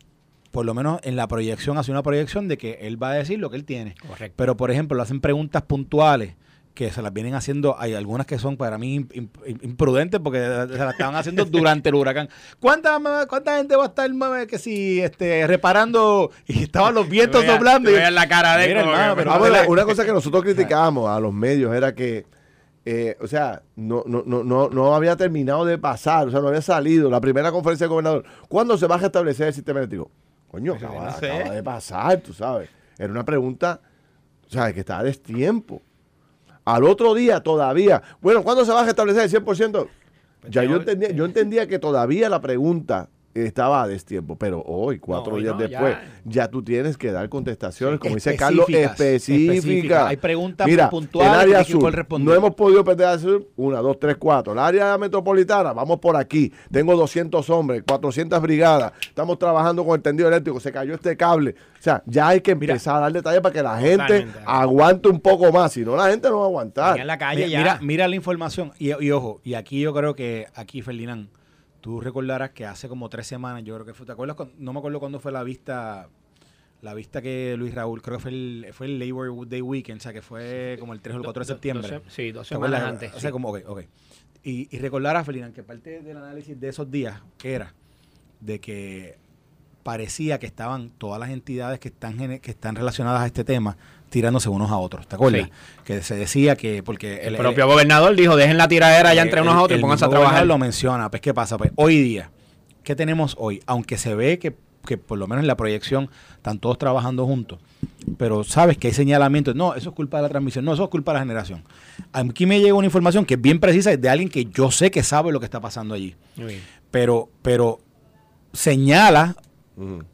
por lo menos en la proyección, hace una proyección de que él va a decir lo que él tiene. Correcto. Pero, por ejemplo, le hacen preguntas puntuales que se las vienen haciendo, hay algunas que son para mí im- im- imprudentes porque se las estaban haciendo durante el huracán. ¿Cuánta, cuánta gente va a estar que si este, reparando y estaban los vientos doblando? la cara de él hermano, pero una cosa que nosotros criticábamos a los medios era que, eh, o sea, no, no, no, no, no había terminado de pasar, o sea, no había salido la primera conferencia del gobernador. ¿Cuándo se va a restablecer el sistema eléctrico? Coño, acaba, no sé. acaba de pasar, tú sabes. Era una pregunta, o sea, que estaba destiempo. Al otro día todavía, bueno, ¿cuándo se va a restablecer el 100%? ya yo entendía, yo entendía que todavía la pregunta estaba a destiempo, pero hoy, cuatro días no, después, ya. ya. tú tienes que dar contestaciones, como dice Carlos, Específicas, específicas. Hay preguntas Mira, puntuales el área que sur, responder. no hemos podido perder el sur, una, dos, tres, cuatro. El área metropolitana, vamos por aquí. Tengo 200 hombres, 400 brigadas. Estamos trabajando con el tendido eléctrico. Se cayó este cable. O sea, ya hay que empezar a dar detalles para que la gente aguante un poco más. Si no, la gente no va a aguantar. en la calle ya. Mira, mira la información y, y ojo, y aquí yo creo que, aquí Ferdinand, tú recordarás que hace como tres semanas, yo creo que fue, ¿te acuerdas? cuando- no me acuerdo cuándo fue la vista, la vista que Luis Raúl, creo que fue el, fue el Labor Day Weekend, o sea que fue como el 3 o el 4 de Do- do- septiembre. sí, dos semanas antes. O sea, sí. como, ok, ok. Y, y recordarás, Ferdinand, que parte del análisis de esos días era de que parecía que estaban todas las entidades que están que están relacionadas a este tema tirándose unos a otros, ¿te acuerdas? Sí. Que se decía que porque El propio gobernador dijo, dejen la tiradera ya entre unos a otros y pónganse a trabajar. lo menciona. Pues, ¿qué pasa? Pues, hoy día, ¿qué tenemos hoy? Aunque se ve que, que por lo menos en la proyección están todos trabajando juntos, pero sabes que hay señalamientos. No, eso es culpa de la transmisión. No, eso es culpa de la generación. Aquí me llega una información que es bien precisa de alguien que yo sé que sabe lo que está pasando allí. Muy bien. Pero, pero señala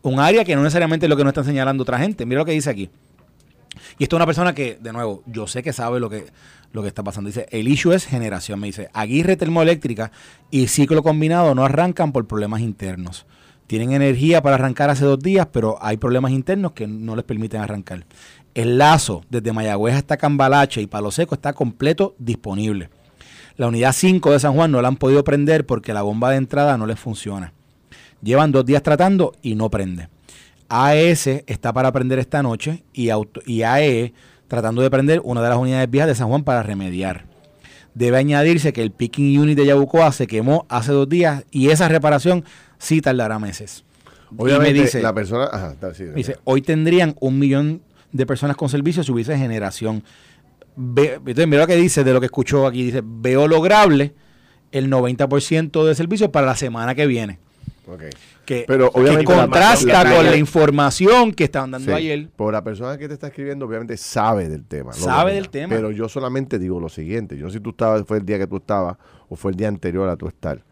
un área que no necesariamente es lo que no están señalando otra gente. Mira lo que dice aquí. Y esto es una persona que, de nuevo, yo sé que sabe lo que, lo que está pasando. Dice, el issue es generación. Me dice, Aguirre Termoeléctrica y ciclo combinado no arrancan por problemas internos. Tienen energía para arrancar hace dos días, pero hay problemas internos que no les permiten arrancar. El lazo desde Mayagüez hasta Cambalache y Palo Seco está completo disponible. La unidad 5 de San Juan no la han podido prender porque la bomba de entrada no les funciona. Llevan dos días tratando y no prende. AES está para prender esta noche y, auto- y AE tratando de prender una de las unidades viejas de San Juan para remediar. Debe añadirse que el picking unit de Yabucoa se quemó hace dos días y esa reparación sí tardará meses. Obviamente, y me dice, la persona. Ajá, está, sí, dice, hoy tendrían un millón de personas con servicio si hubiese generación. Ve- entonces, mira lo que dice de lo que escuchó aquí. Dice, veo lograble el 90% de servicio para la semana que viene. Que, Pero que obviamente contrasta la- con la- información que estaban dando Sí, ayer. Por la persona que te está escribiendo, obviamente sabe del tema. Sabe del tema. Pero yo solamente digo lo siguiente. Yo no sé si tú estabas, fue el día que tú estabas o fue el día anterior a tu estar.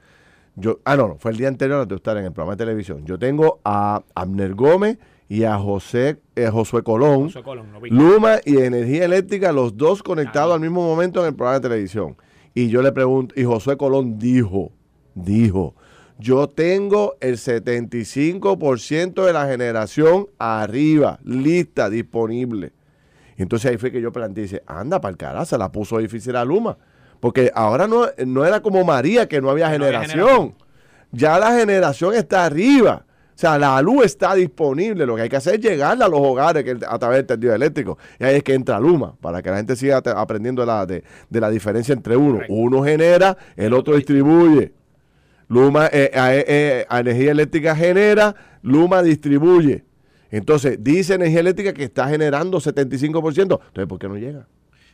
Yo, ah, no, no, fue el día anterior a tu estar en el programa de televisión. Yo tengo a Abner Gómez y a José eh, Josué Colón, José Colón. Luma y Energía Eléctrica, los dos conectados al mismo momento en el programa de televisión. Y yo le pregunto, y Josué Colón dijo, dijo, yo tengo el 75% de la generación arriba, lista, disponible. Y entonces ahí fue que yo planteé, dice, anda, para el carajo, se la puso difícil a Luma. Porque ahora no, no era como María, que no había No generación. Ya la generación está arriba. O sea, la luz está disponible. Lo que hay que hacer es llegarla a los hogares que, a través del tendido eléctrico. Y ahí es que entra Luma, para que la gente siga aprendiendo de la, de, de la diferencia entre uno. Uno genera, el otro distribuye. Luma, eh, eh, a energía eléctrica genera, Luma distribuye. Entonces, dice energía eléctrica que está generando 75%. Entonces, ¿por qué no llega?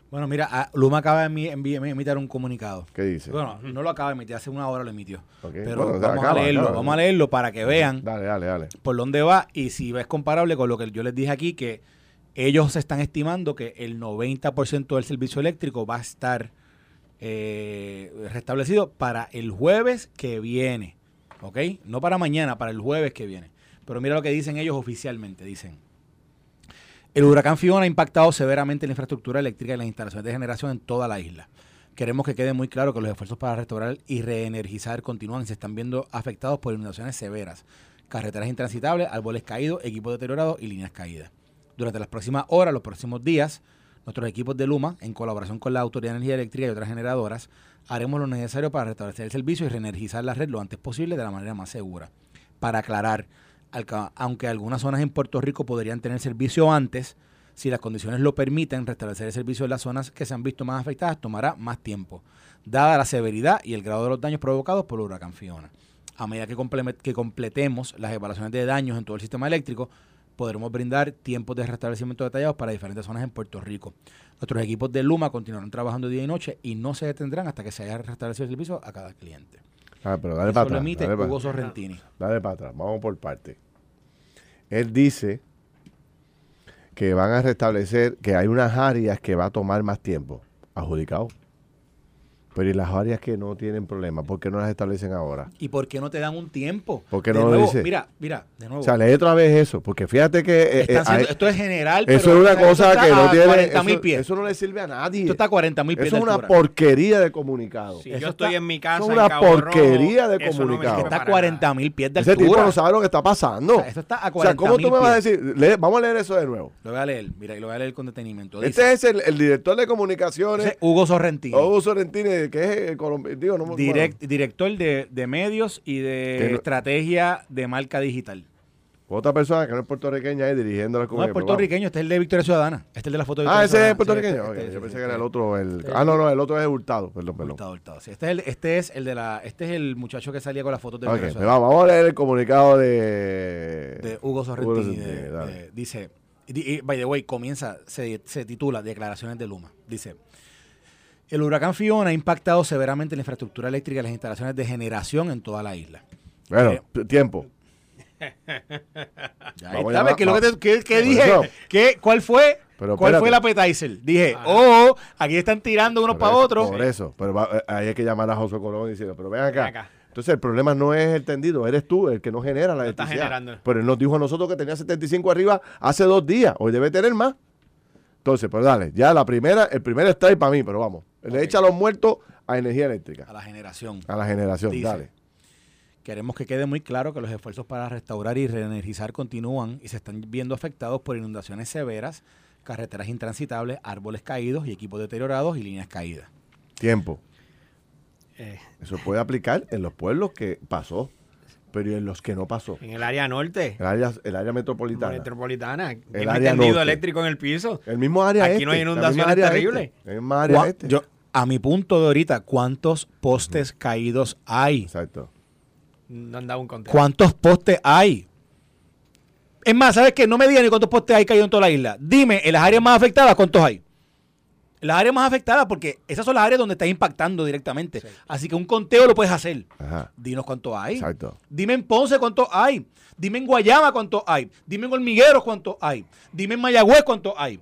Bueno, mira, Luma acaba de emitir un comunicado. ¿Qué dice? Bueno, no lo acaba de emitir, hace una hora lo emitió. Ok, Pero bueno, vamos acaba, a leerlo, acaba. vamos a leerlo para que vean Dale, dale, dale. por dónde va y si es comparable con lo que yo les dije aquí, que ellos están estimando que el 90% del servicio eléctrico va a estar eh, restablecido para el jueves que viene, ¿ok? No para mañana, para el jueves que viene. Pero mira lo que dicen ellos oficialmente, dicen. El huracán Fiona ha impactado severamente la infraestructura eléctrica y las instalaciones de generación en toda la isla. Queremos que quede muy claro que los esfuerzos para restaurar y reenergizar continúan y se están viendo afectados por inundaciones severas, carreteras intransitables, árboles caídos, equipos deteriorados y líneas caídas. Durante las próximas horas, los próximos días, nuestros equipos de Luma, en colaboración con la Autoridad de Energía Eléctrica y otras generadoras, haremos lo necesario para restablecer el servicio y reenergizar la red lo antes posible de la manera más segura. Para aclarar, aunque algunas zonas en Puerto Rico podrían tener servicio antes, si las condiciones lo permiten, restablecer el servicio en las zonas que se han visto más afectadas tomará más tiempo, dada la severidad y el grado de los daños provocados por el huracán Fiona. A medida que, completemos las evaluaciones de daños en todo el sistema eléctrico, podremos brindar tiempos de restablecimiento detallados para diferentes zonas en Puerto Rico. Nuestros equipos de Luma continuarán trabajando día y noche y no se detendrán hasta que se haya restablecido el servicio a cada cliente. Ah, pero dale para atrás. Dale Hugo Sorrentini. Dale para atrás, vamos por parte. Él dice que van a restablecer, que hay unas áreas que va a tomar más tiempo. Adjudicado. Pero ¿y las áreas que no tienen problema? ¿Por qué no las establecen ahora? ¿Y por qué no te dan un tiempo? ¿Por qué no lo dice? Mira, mira, de nuevo. O sea, lee otra vez eso, porque fíjate que... Eh, eh, esto es general, Eso es una cosa que no tiene... Eso, pies. eso no le sirve a nadie. Esto está a 40 mil pies Eso es una porquería de comunicado. Sí, yo estoy en mi casa Es una porquería de comunicado. está a 40 mil pies de altura. Ese tipo no sabe lo que está pasando. eso está a 40 O sea, ¿cómo tú me vas a decir? vamos a leer eso de nuevo. Lo voy a leer, mira, y lo voy a leer con detenimiento. este es el, director de comunicaciones. Hugo Sorrentini. Hugo Sorrentini, que es el colombiano director de, medios y de estrategia de marca digital. Otra persona que no es puertorriqueña es dirigiendo la comunidad. No es puertorriqueño, este es el de Victoria Ciudadana. Este es el de la foto de Ah, ese es puertorriqueño. Este, Yo pensé que era el otro. El, ah, no, no, el otro es Hurtado. Perdón, perdón. Hurtado, Hurtado. Sí, este, es el, este es el de la. Este es el muchacho que salía con las fotos de okay, vamos, vamos a leer el comunicado de. De Hugo Sorrentini. dice. by the way, comienza, se, se titula Declaraciones de Luma. Dice. El huracán Fiona ha impactado severamente la infraestructura eléctrica y las instalaciones de generación en toda la isla. Bueno, eh, tiempo. ¿Sabes qué, lo que, dije? ¿Qué, ¿Cuál fue? ¿Cuál fue la appetizer? Dije, ah. oh, aquí están tirando unos para otros. Por eso, pero eh, ahí hay que llamar a José Colón y decirle, pero ven acá. Entonces el problema no es el tendido, eres tú el que no genera la electricidad. Pero él nos dijo a nosotros que tenía 75 arriba hace dos días, hoy debe tener más. Entonces, pues dale, ya la primera, el primer strike para mí, pero vamos. Le echa a los muertos a energía eléctrica. A la generación. A la generación, dale. Queremos que quede muy claro que los esfuerzos para restaurar y reenergizar continúan y se están viendo afectados por inundaciones severas, carreteras intransitables, árboles caídos y equipos deteriorados y líneas caídas. Tiempo. Eh. Eso puede aplicar en los pueblos que pasó, pero en los que no pasó. En el área norte. El área, el área metropolitana. Metropolitana. El área tendido eléctrico en el piso. El mismo área Aquí no hay este, inundaciones terribles. Este, el mismo área este. Yo, a mi punto de ahorita, ¿cuántos postes caídos hay? Exacto. No han dado un contexto. ¿Cuántos postes hay? Es más, ¿sabes qué? No me digan ni cuántos postes hay caídos en toda la isla. Dime, en las áreas más afectadas, ¿cuántos hay? Las áreas más afectadas, porque esas son las áreas donde está impactando directamente. Así que un conteo lo puedes hacer. Dinos cuánto hay. Exacto. Dime en Ponce cuánto hay. Dime en Guayama cuánto hay. Dime en Hormigueros cuánto hay. Dime en Mayagüez cuánto hay.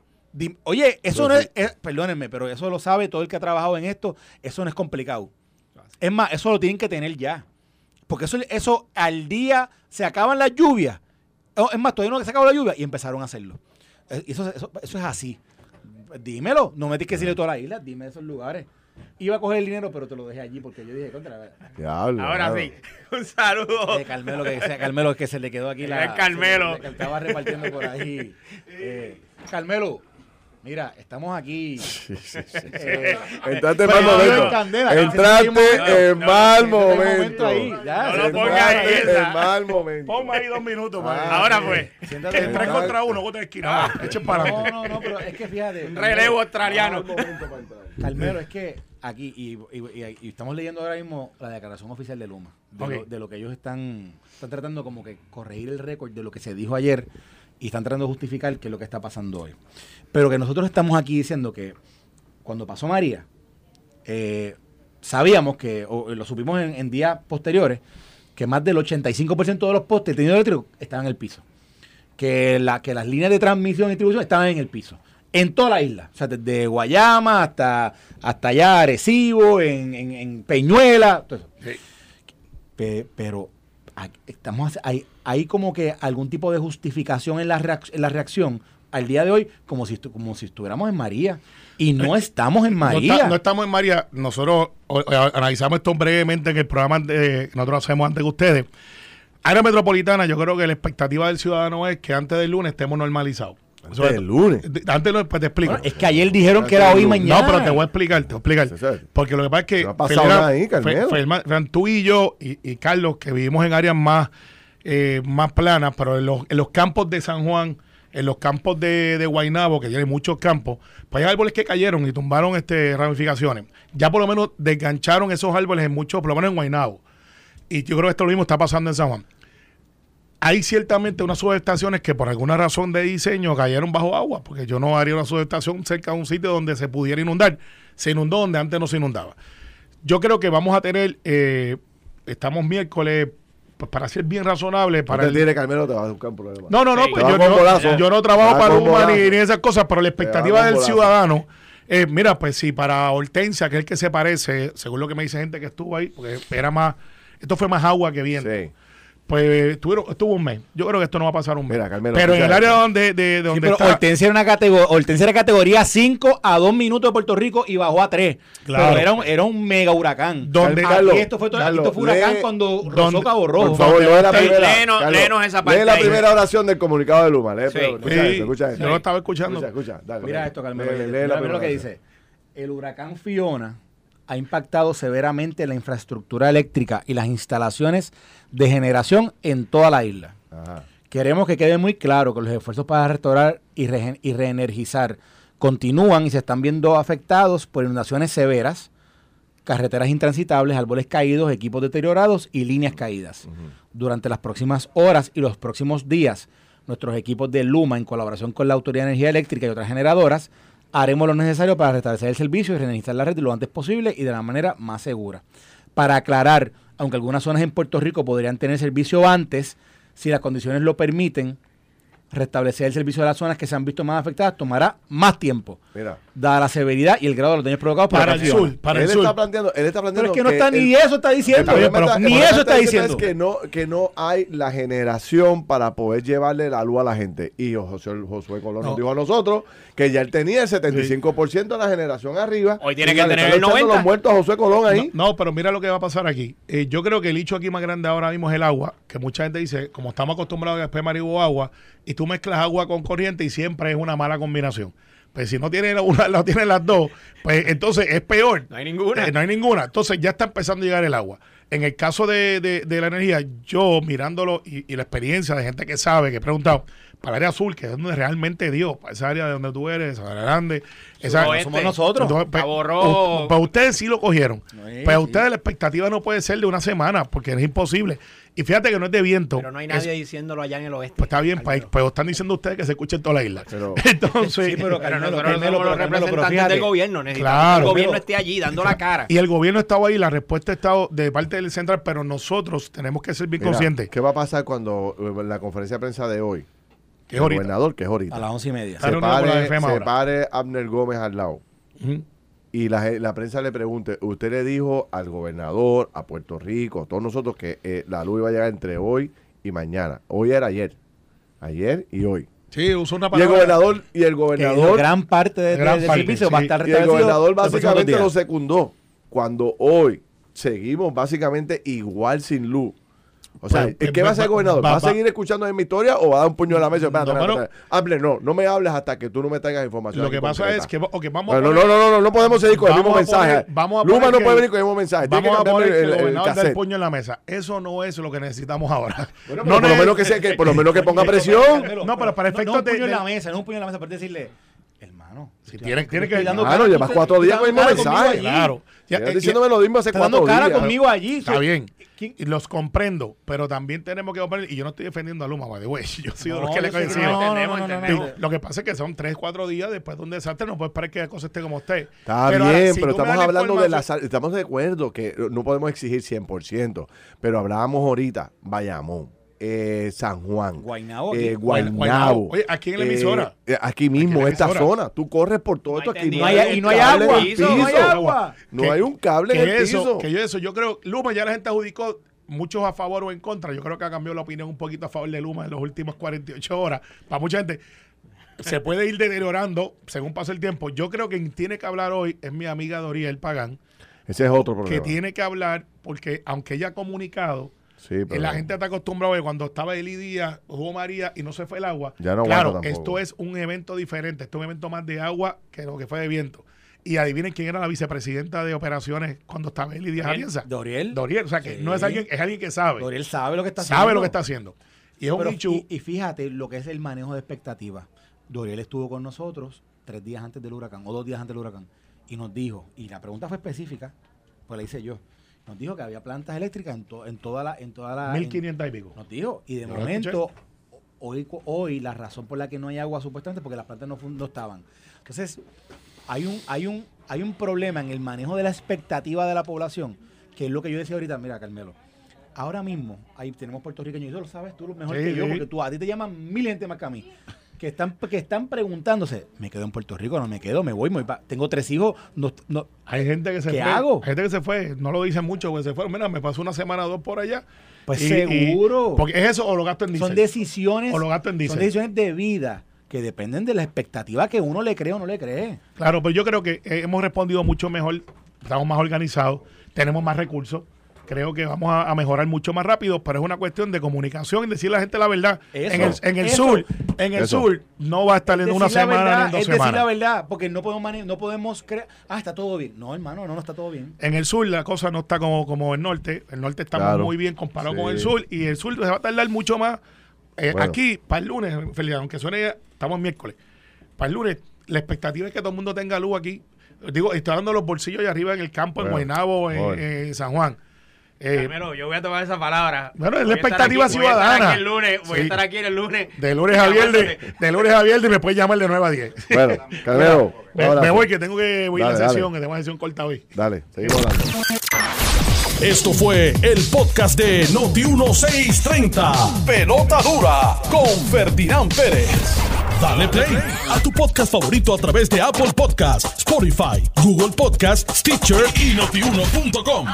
Oye, eso no es, perdónenme, pero eso lo sabe todo el que ha trabajado en esto. Eso no es complicado. Es más, eso lo tienen que tener ya. Porque eso, eso al día se acaban las lluvias. Es más, todavía no se acabó la lluvia y empezaron a hacerlo. Eh, eso, eso, eso es así dímelo. No me tienes que decirle toda la isla, dime esos lugares. Iba a coger el dinero, pero te lo dejé allí porque yo dije, contra. Diablo, Ahora sí, un saludo. De Carmelo, que, Carmelo que se le quedó aquí la. Carmelo. que estaba repartiendo por ahí. Eh, Carmelo, Mira, estamos aquí. Eh, Entraste en mal momento. Entraste en mal momento. No lo pongas ahí. En mal momento. Ponme ahí dos minutos. Ah, Ahora pues. Tres contra uno, vos tenés que ir. Ah, para No, no, no, pero es que fíjate. Un relevo australiano. Carmelo, es que aquí, y, estamos leyendo ahora mismo la declaración oficial de Luma, de, lo, que ellos están, están tratando como que corregir el récord de lo que se dijo ayer y están tratando de justificar qué es lo que está pasando hoy. Pero que nosotros estamos aquí diciendo que cuando pasó María, eh, sabíamos que, o lo supimos en, días posteriores, que más del 85% de los postes de eléctrico estaban en el piso. Que, la, que las líneas de transmisión y distribución estaban en el piso. En toda la isla. O sea, desde Guayama hasta, hasta allá Arecibo, en, en, Peñuela. pero estamos hay, hay como que algún tipo de justificación en la, en la reacción al día de hoy como si, como si estuviéramos en María. Y no estamos en María. No, estamos en María. Nosotros analizamos esto brevemente en el programa que nosotros hacemos antes que ustedes. Área metropolitana, yo creo que la expectativa del ciudadano es que antes del lunes estemos normalizados. Antes del lunes. Antes lo, pues te explico. es que ayer dijeron que era hoy y mañana. No, pero te voy a explicar, te voy a explicar. Porque lo que pasa es que fue, ahí, tú y yo y, y, Carlos, que vivimos en áreas más eh, más planas, pero en los, en los campos de San Juan, en los campos de, de Guaynabo, que tiene muchos campos, pues hay árboles que cayeron y tumbaron este ramificaciones. Ya por lo menos desgancharon esos árboles en muchos, por lo menos en Guaynabo. Y yo creo que esto lo mismo está pasando en San Juan. Hay ciertamente unas subestaciones que por alguna razón de diseño cayeron bajo agua, porque yo no haría una subestación cerca de un sitio donde se pudiera inundar. Se inundó donde antes no se inundaba. Yo creo que vamos a tener, eh, estamos miércoles, pues para ser bien razonable, para el- tiene Carmelo, te vas a buscar un problema. no, no, no, Sí. pues Te yo, no trabajo Te para Luma ni, esas cosas, pero la expectativa del ciudadano, eh, mira, pues si para Hortensia, que es el que se parece, según lo que me dice gente que estuvo ahí, porque era más, esto fue más agua que viento, Sí. Pues estuvieron- estuvo un mes. Yo creo que esto no va a pasar un mes. Mira, Carmelo, pero en el área donde, de, de Sí, donde pero está, Hortensia era, una categoría, Hortensia era categoría 5 a 2 minutos de Puerto Rico y bajó a 3. Claro. Pero era un, era un mega huracán. Donde- Aquí Carlos, esto fue, todo- aquí Carlos, esto fue huracán lee- cuando rozó Cabo Rojo. Por favor, lee la Sí, primera. léenos- Carlos, léenos esa parte Lee la primera oración del comunicado de Luma. Lee, Sí. pero, escucha Sí, esto, escucha esto. yo lo estaba escuchando. Escucha, escucha, dale, Mira dale. esto, Carmelo. Lee- lee mira, la mira lo que primera dice. El huracán Fiona ha impactado severamente la infraestructura eléctrica y las instalaciones de generación en toda la isla. Ajá. Queremos que quede muy claro que los esfuerzos para restaurar y reenergizar continúan y se están viendo afectados por inundaciones severas, carreteras intransitables, árboles caídos, equipos deteriorados y líneas caídas. Durante las próximas horas y los próximos días, nuestros equipos de Luma, en colaboración con la Autoridad de Energía Eléctrica y otras generadoras, haremos lo necesario para restablecer el servicio y reenergizar la red lo antes posible y de la manera más segura. Para aclarar, aunque algunas zonas en Puerto Rico podrían tener servicio antes, si las condiciones lo permiten, restablecer el servicio de las zonas que se han visto más afectadas tomará más tiempo, Mira. dada la severidad y el grado de los daños provocados para el sur, para él el sur. está planteando, él está planteando Pero es que no está ni eso está diciendo. pero está- ni eso está diciendo. Es que no, que no hay la generación para poder llevarle la luz a la gente. Y José, Josué Colón No. nos dijo a nosotros que ya él tenía el 75% de la generación arriba. Hoy tiene que tener el echando 90. los muertos a Josué Colón ahí. No, no, pero mira lo que va a pasar aquí. Eh, yo creo que el hecho aquí más grande ahora mismo es el agua, que mucha gente dice, como estamos acostumbrados a que después marihuana agua, y tú mezclas agua con corriente y siempre es una mala combinación. Pues si no tiene una, no tiene las dos, pues entonces es peor. No hay ninguna. Eh, no hay ninguna. Entonces ya está empezando a llegar el agua. En el caso de, de- de la energía, yo mirándolo y, y la experiencia de gente que sabe, que he preguntado, para el área azul, que es donde realmente dio, para esa área de donde tú eres, esa área grande, esa, Suroeste. somos nosotros. entonces, pues, Rojo. u- Pues ustedes sí lo cogieron. Sí, Pero sí. ustedes la expectativa no puede ser de una semana, porque es imposible. Y fíjate que no es de viento. Pero no hay Es- nadie diciéndolo allá en el oeste. pues está bien, pues, pues están diciendo ustedes que se escuche en toda la isla. Pero- Entonces, Sí, pero Pero nosotros Carmelo, somos pero los pero representantes fíjate. del gobierno. Necesitamos Claro. que el gobierno Pero- esté allí dando la cara. y el gobierno estaba ahí, la respuesta ha estado de parte del central, pero nosotros tenemos que ser bien Mira, conscientes. ¿Qué va a pasar cuando eh, la conferencia de prensa de hoy? Que es el ahorita. gobernador, que es ahorita. A las once y media. Está se reunido con la pare, FEMA se ahora. pare Abner Gómez al lado Ujú. y la, ge- la prensa le pregunte, usted le dijo al gobernador, a Puerto Rico, a todos nosotros que eh, la luz iba a llegar entre hoy y mañana. Hoy era ayer. Ayer y hoy. Sí, uso una Y el palabra. gobernador, y el Que gobernador, gran parte de, Gran del parte, servicio sí. va a estar y el restablecido gobernador los próximos básicamente días. lo secundó. Cuando hoy seguimos básicamente igual sin luz. O sea, Pues, ¿qué va a hacer el va- gobernador? ¿Va, va- a seguir escuchando en mi historia o va a dar un puño a la mesa? Espérate, No, espérate, pero- espérate. Hable, no, no me hables hasta que tú no me traigas información. Lo que pasa concreta. es que ok, vamos a No, no, poner- no, no, no, no podemos seguir con el Vamos mismo a poner- mensaje. vamos a Luma no que- puede venir con el mismo mensaje. Tiene Vamos a que poner el, el el gobernador da el cassette. puño en la mesa. Eso no es lo que necesitamos ahora. Bueno, pero por lo menos que sea- que- por lo menos que ponga presión. No, pero para no, efectos no un de- puño en de- la mesa, no un puño en la mesa, pero decirle, hermano. Si tiene, tiene que... dando Claro, cara, llevas cuatro días con el mismo mensaje. conmigo allí. Claro. Eh, diciéndome lo mismo hace cuatro dando cara días. conmigo allí. Está bien. ¿Quién- Y los comprendo, pero también tenemos que comprender, y yo no estoy defendiendo a Luma, by the way, yo soy de los que le yo sé que coincido. no, no, Entendemos, no, no, no, entendemos. no. Lo que pasa es que son 3, 4 días después de un desastre, no puede esperar que la cosa esté como esté. Está Pero bien, ahora, si pero estamos hablando de la Estamos de acuerdo que no podemos exigir 100%, pero hablábamos ahorita, Bayamón, eh, San Juan, Guaynabo, eh, aquí. Guaynabo. Guaynabo. Oye, aquí en la emisora. eh, aquí mismo, en la esta emisora. zona. Tú corres por todo No esto aquí. tendido. No hay- y no hay en agua. piso, no hay agua. No Que- hay un cable en que el eso, piso. Que yo eso, yo creo, Luma ya la gente adjudicó muchos a favor o en contra. Yo creo que ha cambiado la opinión un poquito a favor de Luma en las últimas 48 horas. Para mucha gente se puede ir deteriorando según pasa el tiempo. Yo creo que quien tiene que hablar hoy es mi amiga Doriel Pagán, Ese es otro que problema. tiene que hablar porque aunque ella ha comunicado, Sí, pero la gente está acostumbrada a que cuando estaba Eli Díaz, Hugo María y no se fue el agua. Ya no claro, esto es un evento diferente, esto es un evento más de agua que lo que fue de viento. Y adivinen quién era la vicepresidenta de operaciones cuando estaba y Díaz Alianza. Doriel. Doriel, o sea que Sí. no es alguien, es alguien que sabe. Doriel sabe lo que está haciendo. sabe lo que está haciendo. Y es un Pero- issue. y, y fíjate lo que es el manejo de expectativas. Doriel estuvo con nosotros tres días antes del huracán o dos días antes del huracán y nos dijo, y la pregunta fue específica, pues la hice yo, nos dijo que había plantas eléctricas en, to- en toda la... En toda la en- 1500 y pico. nos dijo, y de momento, hoy, hoy la razón por la que no hay agua supuestamente es porque las plantas no, no estaban. Entonces, hay un, hay, un, hay un problema en el manejo de la expectativa de la población, que es lo que yo decía ahorita, mira, Carmelo. Ahora mismo, ahí tenemos puertorriqueños, y tú lo sabes tú lo mejor Sí, que yo, porque tú, a ti te llaman mil gente más que a mí, que están, que están preguntándose, ¿me quedo en Puerto Rico? ¿No me quedo? ¿Me voy? me voy Tengo tres hijos, no, no, Hay gente que se ¿Qué fue. hago? Hay gente que se fue. No lo dicen mucho, porque se fueron. Mira, me pasó una semana o dos por allá. Pues Y- seguro. y- porque es eso o lo gasto en diésel. son decisiones, O lo gasto en son decisiones de vida que dependen de la expectativa que uno le cree o no le cree. Claro, pero yo creo que hemos respondido mucho mejor, estamos más organizados, tenemos más recursos. Creo que vamos a, a mejorar mucho más rápido, pero es una cuestión de comunicación y decirle a la gente la verdad. Eso, en el, en el eso. sur, en el Eso. sur no va a estar en una semana verdad, ni en dos es decir la verdad, porque no podemos mane- no podemos creer, ah, está todo bien. No, hermano, no, no está todo bien. En el sur la cosa no está como, como el norte. El norte está Claro. muy bien comparado Sí. con el sur y el sur se va a tardar mucho más. Eh, Bueno. Aquí, para el lunes, Felipe, aunque suene, estamos miércoles. Para el lunes, la expectativa es que todo el mundo tenga luz aquí. Digo, estoy de los bolsillos allá arriba en el campo, en Guaynabo, en, bueno. en San Juan. Eh, Carmelo, yo voy a tomar esa palabra. Bueno, es la a expectativa aquí- Voy a ciudadana. estar aquí el lunes. Voy Sí. a estar aquí el lunes. de lunes a viernes, de lunes a viernes me puedes llamar de 9 a 10. Bueno, Carmelo, Me, voy que tengo que voy a Dale, la sesión, que tengo una sesión corta hoy. Dale, seguimos hablando. Esto fue el podcast de Noti 1630. Pelota dura con Ferdinand Pérez. Dale play a tu podcast favorito a través de Apple Podcasts, Spotify, Google Podcasts, Stitcher y notiuno.com.